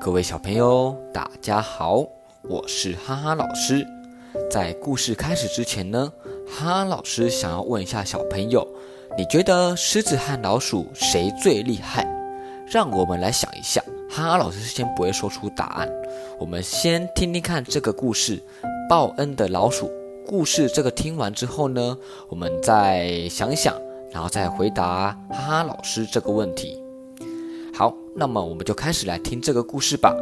各位小朋友，大家好，我是哈哈老师。在故事开始之前呢，哈哈老师想要问一下小朋友，你觉得狮子和老鼠谁最厉害？让我们来想一下。哈哈老师先不会说出答案，我们先听听看这个故事《报恩的老鼠》故事。这个听完之后呢，我们再想想，然后再回答哈哈老师这个问题。那么我们就开始来听这个故事吧。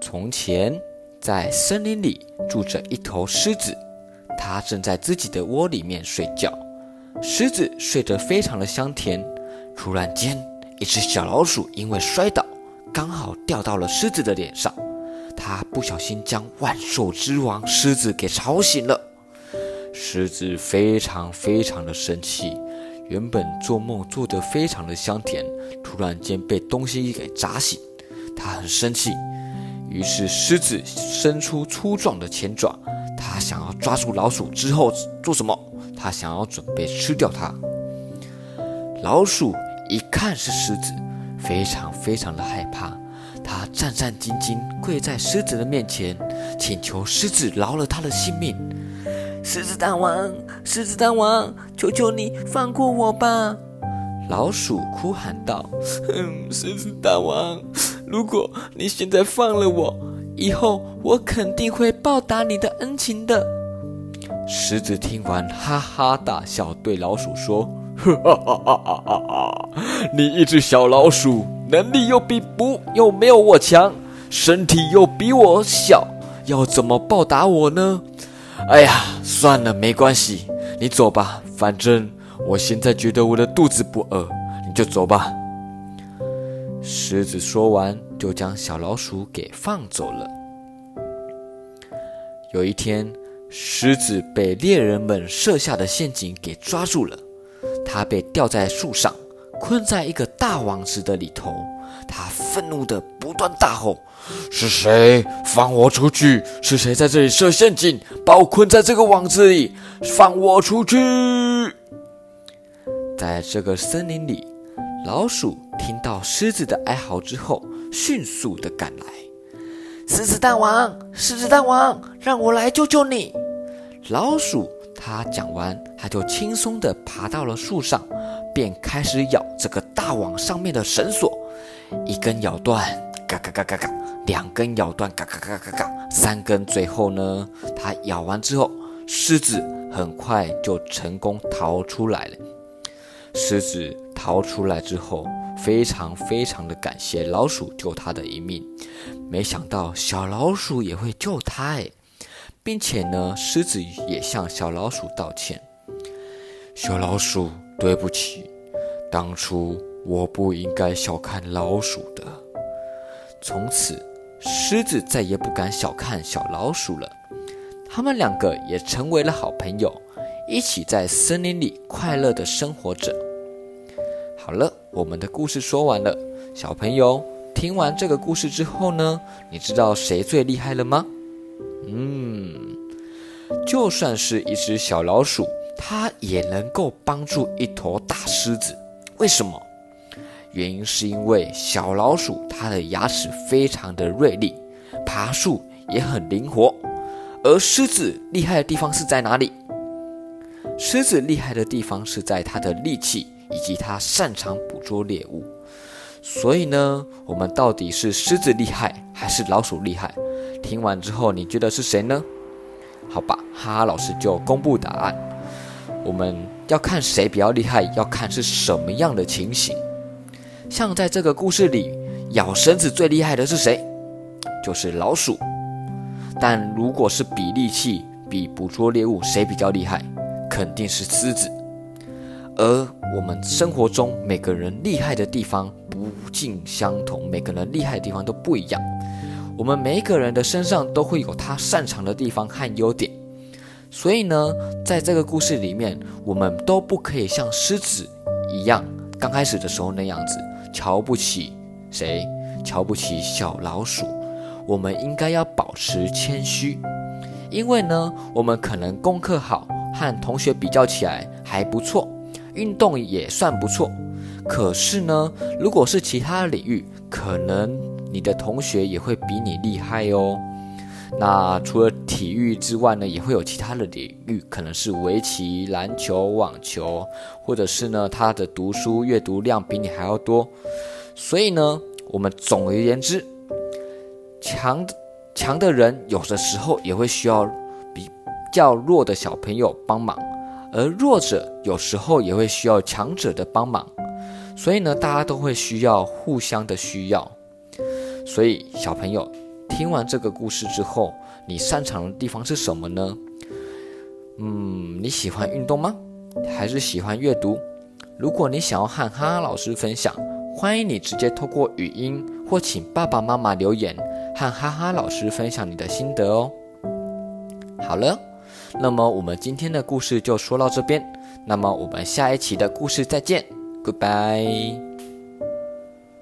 从前，在森林里住着一头狮子，它正在自己的窝里面睡觉。狮子睡得非常的香甜。突然间，一只小老鼠因为摔倒，刚好掉到了狮子的脸上。它不小心将万兽之王狮子给吵醒了。狮子非常非常的生气。原本做梦做得非常的香甜，突然间被东西给砸醒，他很生气。于是狮子伸出粗壮的前爪，他想要抓住老鼠之后做什么？他想要准备吃掉它。老鼠一看是狮子，非常非常的害怕，他战战兢兢跪在狮子的面前，请求狮子饶了他的性命。狮子大王，狮子大王，求求你放过我吧！老鼠哭喊道：“哼，狮子大王，如果你现在放了我，以后我肯定会报答你的恩情的。”狮子听完，哈哈大笑，对老鼠说：“哈哈哈哈哈哈！你一只小老鼠，能力又比不又没有我强，身体又比我小，要怎么报答我呢？”哎呀，算了，没关系，你走吧。反正我现在觉得我的肚子不饿，你就走吧。狮子说完，就将小老鼠给放走了。有一天，狮子被猎人们设下的陷阱给抓住了，它被吊在树上，困在一个大网子的里头。他愤怒的不断大吼：“是谁放我出去？是谁在这里设陷阱，把我困在这个网子里？放我出去！”在这个森林里，老鼠听到狮子的哀嚎之后，迅速的赶来。“狮子大王，狮子大王，让我来救救你！”老鼠他讲完，他就轻松的爬到了树上，便开始咬这个大网上面的绳索。一根咬断，嘎嘎嘎嘎嘎；两根咬断，嘎嘎嘎嘎嘎；三根，最后呢，它咬完之后，狮子很快就成功逃出来了。狮子逃出来之后，非常非常的感谢老鼠救它的一命。没想到小老鼠也会救它哎，并且呢，狮子也向小老鼠道歉：“小老鼠，对不起，当初。”我不应该小看老鼠的。从此，狮子再也不敢小看小老鼠了。他们两个也成为了好朋友，一起在森林里快乐的生活着。好了，我们的故事说完了。小朋友，听完这个故事之后呢，你知道谁最厉害了吗？嗯，就算是一只小老鼠，它也能够帮助一头大狮子。为什么？原因是因为小老鼠它的牙齿非常的锐利，爬树也很灵活，而狮子厉害的地方是在哪里？狮子厉害的地方是在它的力气以及它擅长捕捉猎物。所以呢，我们到底是狮子厉害还是老鼠厉害？听完之后你觉得是谁呢？好吧，哈哈老师就公布答案。我们要看谁比较厉害，要看是什么样的情形。像在这个故事里，咬绳子最厉害的是谁？就是老鼠。但如果是比力气、比捕捉猎物，谁比较厉害？肯定是狮子。而我们生活中每个人厉害的地方不尽相同，每个人厉害的地方都不一样。我们每一个人的身上都会有他擅长的地方和优点。所以呢，在这个故事里面，我们都不可以像狮子一样，刚开始的时候那样子。瞧不起谁？瞧不起小老鼠。我们应该要保持谦虚，因为呢，我们可能功课好，和同学比较起来还不错，运动也算不错。可是呢，如果是其他领域，可能你的同学也会比你厉害哦。那除了体育之外呢，也会有其他的领域，可能是围棋、篮球、网球，或者是呢他的读书阅读量比你还要多。所以呢，我们总而言之，强强的人有的时候也会需要比较弱的小朋友帮忙，而弱者有时候也会需要强者的帮忙。所以呢，大家都会需要互相的需要。所以小朋友。听完这个故事之后，你擅长的地方是什么呢？嗯，你喜欢运动吗？还是喜欢阅读？如果你想要和哈哈老师分享，欢迎你直接透过语音或请爸爸妈妈留言，和哈哈老师分享你的心得哦。好了，那么我们今天的故事就说到这边，那么我们下一期的故事再见，Goodbye。